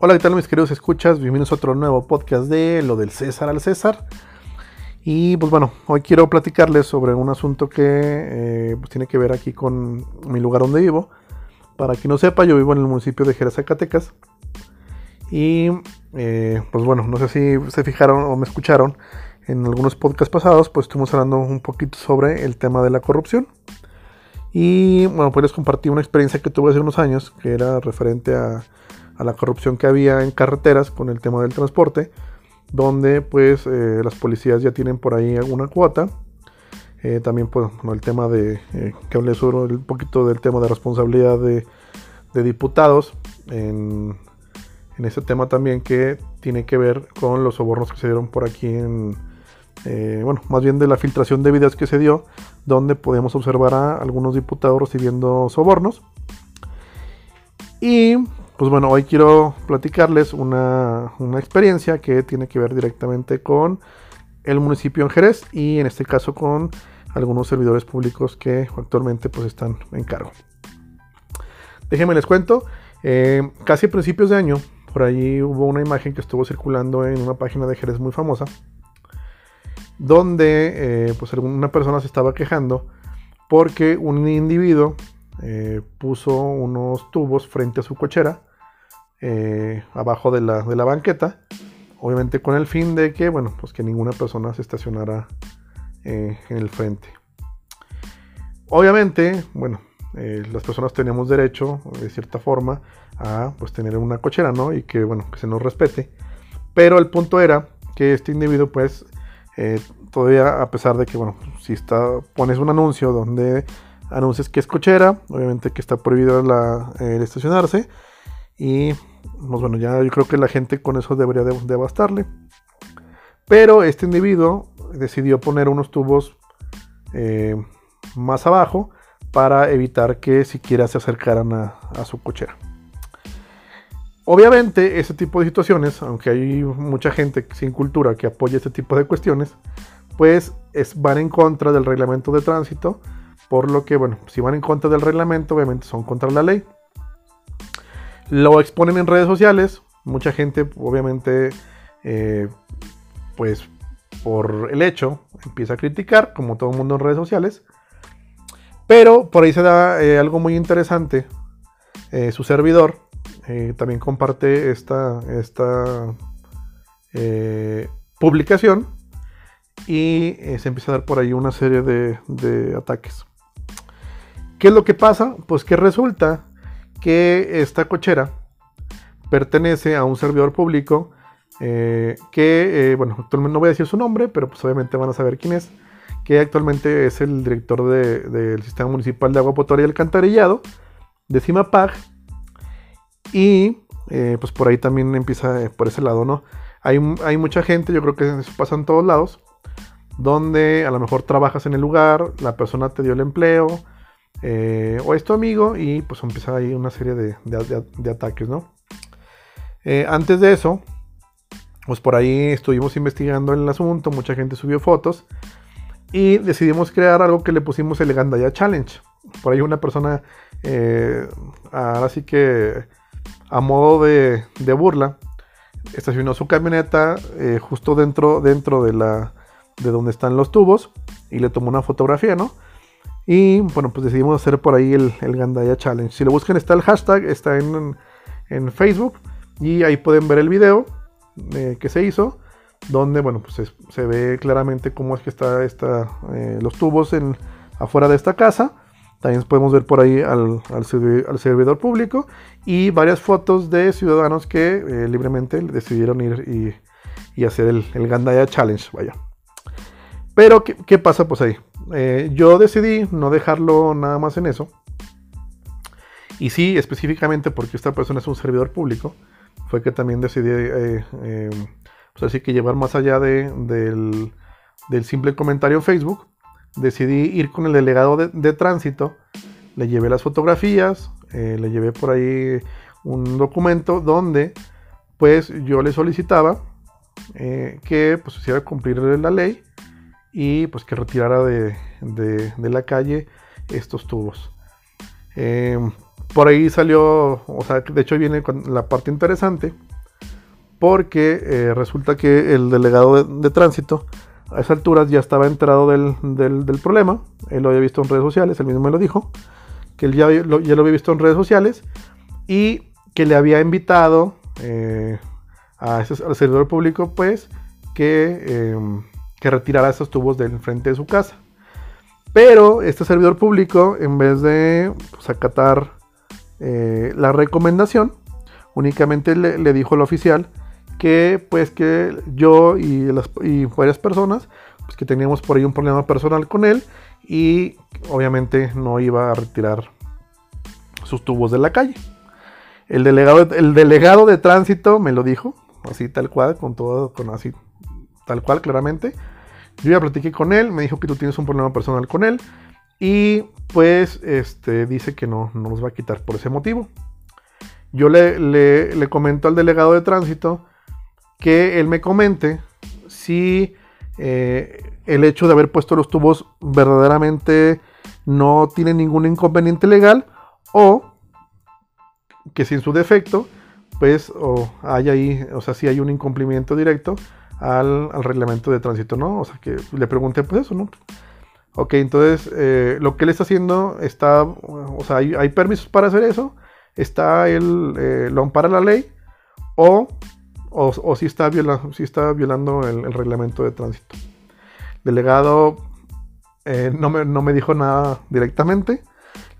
Hola, ¿qué tal mis queridos escuchas? Bienvenidos a otro nuevo podcast de lo del César al César. Y pues bueno, hoy quiero platicarles sobre un asunto que eh, pues tiene que ver aquí con mi lugar donde vivo. Para quien no sepa, yo vivo en el municipio de Jerez, Zacatecas. Y eh, pues bueno, no sé si se fijaron o me escucharon en algunos podcasts pasados, pues estuvimos hablando un poquito sobre el tema de la corrupción. Y bueno, pues les compartí una experiencia que tuve hace unos años, que era referente a a la corrupción que había en carreteras con el tema del transporte, donde pues eh, las policías ya tienen por ahí alguna cuota. Eh, también pues el tema de eh, que hablé sobre un poquito del tema de responsabilidad de, diputados en, ese tema también que tiene que ver con los sobornos que se dieron por aquí en bueno más bien de la filtración de videos que se dio donde podemos observar a algunos diputados recibiendo sobornos y pues bueno, hoy quiero platicarles una, experiencia que tiene que ver directamente con el municipio en Jerez y en este caso con algunos servidores públicos que actualmente pues están en cargo. Déjenme les cuento, eh, casi a principios de año, por ahí hubo una imagen que estuvo circulando en una página de Jerez muy famosa, donde eh, pues una persona se estaba quejando porque un individuo eh, puso unos tubos frente a su cochera eh, abajo de la, banqueta. Obviamente con el fin de que, bueno, pues que ninguna persona se estacionara eh, en el frente. Obviamente, bueno, eh, las personas tenemos derecho, de cierta forma, a pues tener una cochera, ¿no? Y que, bueno, que se nos respete. Pero el punto era que este individuo, pues, todavía, a pesar de que, bueno, si está, pones un anuncio donde anuncias que es cochera, obviamente que está prohibido el estacionarse, y pues bueno, ya yo creo que la gente con eso debería de, bastarle. Pero este individuo decidió poner unos tubos eh, más abajo para evitar que siquiera se acercaran a, su cochera. Obviamente, ese tipo de situaciones, aunque hay mucha gente sin cultura que apoya este tipo de cuestiones, pues es, van en contra del reglamento de tránsito, por lo que, bueno, si van en contra del reglamento, obviamente son contra la ley. Lo exponen en redes sociales. Mucha gente, obviamente, eh, pues por el hecho, empieza a criticar, como todo el mundo en redes sociales. Pero por ahí se da eh, algo muy interesante. Eh, su servidor también comparte esta, esta publicación y se empieza a dar por ahí una serie de, de ataques. ¿Qué es lo que pasa? Pues que resulta que esta cochera pertenece a un servidor público eh, que, eh, bueno, actualmente no voy a decir su nombre, pero pues obviamente van a saber quién es, que actualmente es el director del Sistema Municipal de Agua Potable y Alcantarillado, de CIMAPAG, y eh, pues por ahí también empieza por ese lado, ¿no? Hay, hay mucha gente, yo creo que eso pasa en todos lados, donde a lo mejor trabajas en el lugar, la persona te dio el empleo, eh, o es tu amigo y pues empieza ahí una serie de, ataques, ¿no? Eh, antes de eso, pues por ahí estuvimos investigando el asunto, mucha gente subió fotos y decidimos crear algo que le pusimos el Gandaya Challenge. Por ahí una persona, eh, ahora sí que a modo de, burla, estacionó su camioneta justo dentro, dentro de, la, de donde están los tubos y le tomó una fotografía, ¿no? Y bueno, pues decidimos hacer por ahí el, el Gandaya Challenge. Si lo buscan está el hashtag, está en, Facebook y ahí pueden ver el video eh, que se hizo, donde bueno, pues se, ve claramente cómo es que está esta, eh, los tubos en, afuera de esta casa. También podemos ver por ahí al, al, servidor público y varias fotos de ciudadanos que eh, libremente decidieron ir y, hacer el, el, Gandaya Challenge. Vaya. Pero, ¿qué, ¿qué, pasa pues ahí? Eh, yo decidí no dejarlo nada más en eso. Y sí, específicamente porque esta persona es un servidor público, fue que también decidí, eh, eh, pues que llevar más allá del, simple comentario en Facebook. Decidí ir con el delegado de, tránsito, le llevé las fotografías, le llevé por ahí un documento donde pues yo le solicitaba que pues hiciera cumplir la ley y pues que retirara de, la calle estos tubos. Em, por ahí salió, o sea, de hecho viene la parte interesante, porque eh, resulta que el delegado de, tránsito a esas alturas ya estaba enterado del, problema, él lo había visto en redes sociales, él mismo me lo dijo, que él ya lo, ya lo había visto en redes sociales y que le había invitado eh, a ese, al servidor público, pues, que, em, que retirara esos tubos del frente de su casa. Pero este servidor público, en vez de pues, acatar eh, la recomendación, únicamente le, dijo al oficial que pues que yo y, las, y varias personas pues que teníamos por ahí un problema personal con él y obviamente no iba a retirar sus tubos de la calle. El delegado, el delegado de tránsito me lo dijo, así tal cual, con todo, con así, tal cual, claramente. Yo ya platiqué con él, me dijo que tú tienes un problema personal con él. Y pues este, dice que no, no nos va a quitar por ese motivo. Yo le, le, comento al delegado de tránsito que él me comente si eh, el hecho de haber puesto los tubos verdaderamente no tiene ningún inconveniente legal o que si en su defecto pues o hay ahí, o sea, si hay un incumplimiento directo al, al, reglamento de tránsito, ¿no? O sea, que le pregunté pues eso, ¿no? Ok, entonces eh, lo que él está haciendo está, o sea, hay, permisos para hacer eso, está él, eh, lo ampara la ley, o, o, si, está viola, si está violando el, reglamento de tránsito. Delegado eh, no, me, no me dijo nada directamente,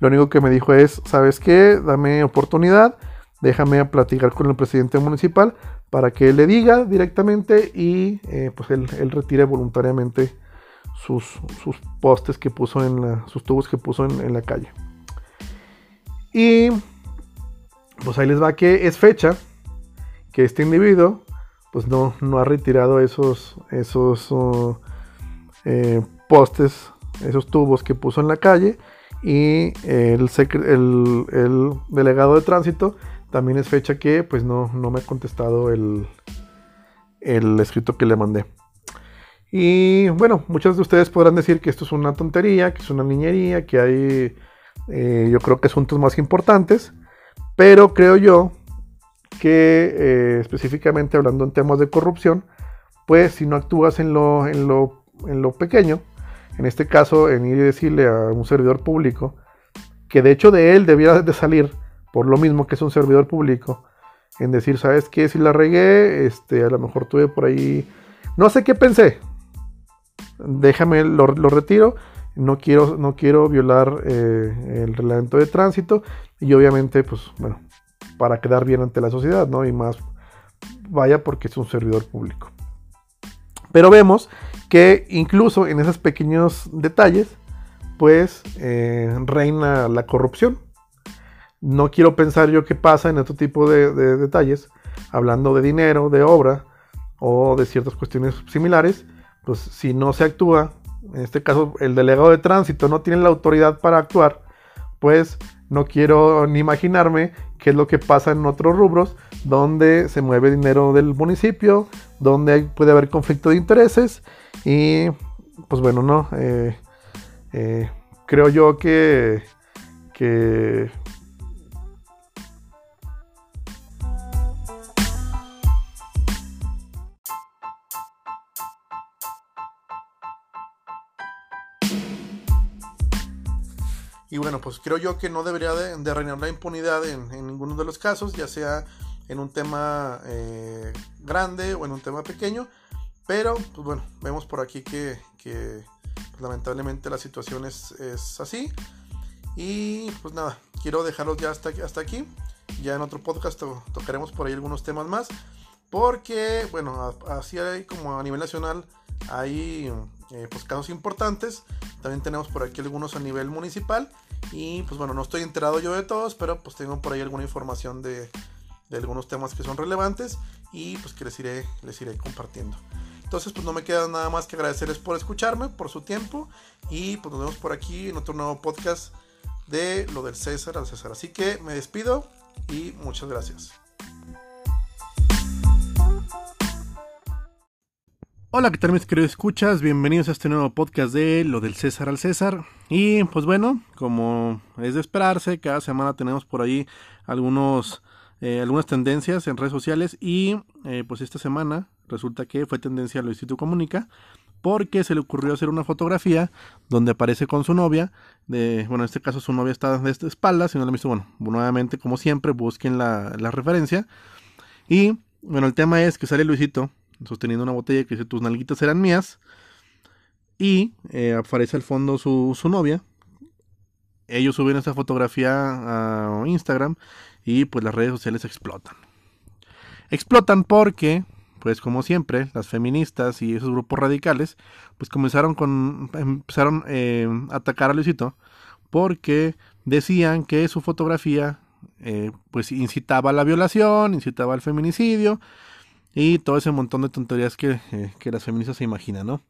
lo único que me dijo es, ¿sabes qué? Dame oportunidad, déjame platicar con el presidente municipal para que le diga directamente y pues él, él retire voluntariamente sus, postes que puso en la, sus tubos que puso en, la calle. Y pues ahí les va que es fecha que este individuo pues no, no ha retirado esos, esos uh, eh, postes, esos tubos que puso en la calle. Y el, el, el, delegado de tránsito también es fecha que pues no, no me ha contestado el, el escrito que le mandé. Y bueno, muchos de ustedes podrán decir que esto es una tontería, que es una niñería, que hay, eh, yo creo que asuntos más importantes, pero creo yo que eh, específicamente hablando en temas de corrupción, pues si no actúas en lo, en lo, en lo pequeño, en este caso en ir y decirle a un servidor público, que de hecho de él debiera de salir, por lo mismo que es un servidor público, en decir, ¿sabes qué? Si la regué, este, a lo mejor tuve por ahí, no sé qué pensé, déjame, lo, retiro, no quiero, no quiero violar eh, el reglamento de tránsito y obviamente, pues bueno, para quedar bien ante la sociedad, ¿no? Y más, vaya porque es un servidor público. Pero vemos que incluso en esos pequeños detalles, pues eh, reina la corrupción. No quiero pensar yo qué pasa en este tipo de detalles, hablando de dinero, de obra o de ciertas cuestiones similares, pues si no se actúa, en este caso el delegado de tránsito no tiene la autoridad para actuar, pues no quiero ni imaginarme qué es lo que pasa en otros rubros donde se mueve dinero del municipio, donde puede haber conflicto de intereses y pues bueno, no, eh, eh, creo yo que, que pues creo yo que no debería de, reinar la impunidad en, ninguno de los casos, ya sea en un tema eh, grande o en un tema pequeño. Pero, pues bueno, vemos por aquí que, pues, lamentablemente la situación es, así. Y pues nada, quiero dejarlos ya hasta, hasta aquí. Ya en otro podcast tocaremos por ahí algunos temas más. Porque, bueno, así como a nivel nacional hay eh, pues casos importantes. También tenemos por aquí algunos a nivel municipal. Y pues bueno, no estoy enterado yo de todos, pero pues tengo por ahí alguna información de, algunos temas que son relevantes y pues que les iré, les iré compartiendo. Entonces pues no me queda nada más que agradecerles por escucharme, por su tiempo y pues nos vemos por aquí en otro nuevo podcast de lo del César al César. Así que me despido y muchas gracias. Hola, ¿qué tal mis queridos escuchas? Bienvenidos a este nuevo podcast de Lo del César al César. Y pues bueno, como es de esperarse, cada semana tenemos por ahí algunos, eh, algunas tendencias en redes sociales y eh, pues esta semana resulta que fue tendencia Luisito Comunica porque se le ocurrió hacer una fotografía donde aparece con su novia, de, bueno, en este caso su novia está de espalda, si no lo han visto, bueno, nuevamente como siempre busquen la, la referencia. Y bueno, el tema es que sale Luisito sosteniendo una botella que dice tus nalguitas eran mías. Y eh, aparece al fondo su, su, novia. Ellos suben esta fotografía a Instagram y pues las redes sociales explotan. Explotan porque, pues como siempre, las feministas y esos grupos radicales, pues comenzaron con, empezaron eh, a atacar a Luisito porque decían que su fotografía eh, pues incitaba a la violación, incitaba al feminicidio y todo ese montón de tonterías que, eh, que las feministas se imaginan, ¿no?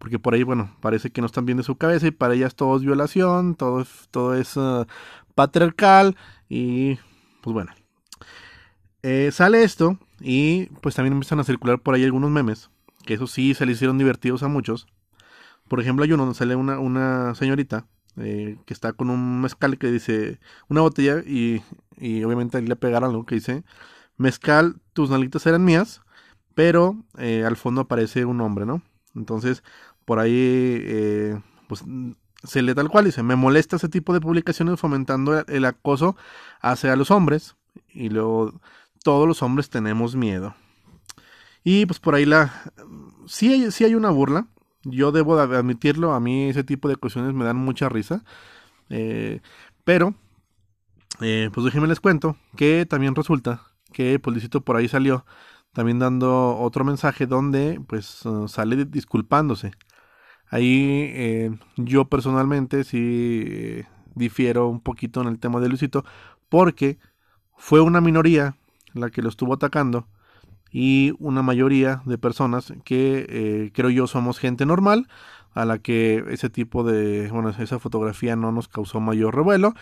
Porque por ahí, bueno, parece que no están bien de su cabeza y para ellas todo es violación, todo, todo es uh, patriarcal y pues bueno. Eh, sale esto y pues también empiezan a circular por ahí algunos memes, que eso sí se le hicieron divertidos a muchos. Por ejemplo, hay uno donde sale una, una señorita eh, que está con un mezcal que dice una botella y, y obviamente le pegaron algo que dice mezcal, tus nalitas eran mías, pero eh, al fondo aparece un hombre, ¿no? Entonces, por ahí, eh, pues se lee tal cual, dice, me molesta ese tipo de publicaciones fomentando el acoso hacia los hombres, y luego todos los hombres tenemos miedo. Y pues por ahí la... Sí hay, sí hay una burla, yo debo admitirlo, a mí ese tipo de cuestiones me dan mucha risa, eh, pero, pues déjenme les cuento que también resulta que Policito por ahí salió también dando otro mensaje donde pues uh, sale disculpándose. Ahí eh, yo personalmente sí eh, difiero un poquito en el tema de Luisito porque fue una minoría la que lo estuvo atacando y una mayoría de personas que eh, creo yo somos gente normal a la que ese tipo de, bueno, esa fotografía no nos causó mayor revuelo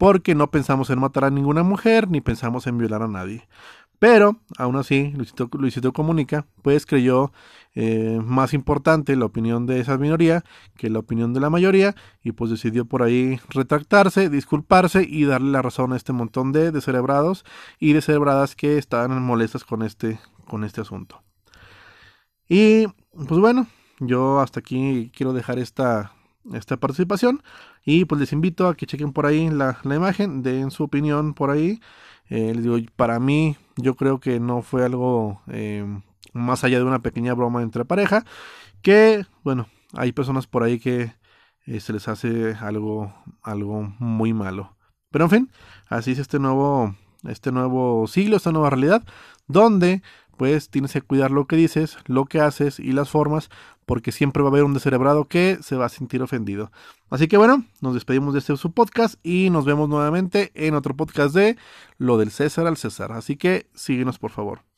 porque no pensamos en matar a ninguna mujer ni pensamos en violar a nadie. Pero, aún así, Luisito, Comunica, pues creyó eh, más importante la opinión de esa minoría que la opinión de la mayoría y pues decidió por ahí retractarse, disculparse y darle la razón a este montón de descerebrados y descerebradas que estaban molestas con este, con este asunto. Y pues bueno, yo hasta aquí quiero dejar esta, esta participación. Y pues les invito a que chequen por ahí la, imagen, den su opinión por ahí. Eh, les digo, para mí, yo creo que no fue algo eh, más allá de una pequeña broma entre pareja. Que, bueno, hay personas por ahí que eh, se les hace algo, algo muy malo. Pero en fin, así es este nuevo, este nuevo siglo, esta nueva realidad, donde pues tienes que cuidar lo que dices, lo que haces y las formas, porque siempre va a haber un descerebrado que se va a sentir ofendido. Así que bueno, nos despedimos de este su podcast y nos vemos nuevamente en otro podcast de Lo del César al César. Así que síguenos por favor.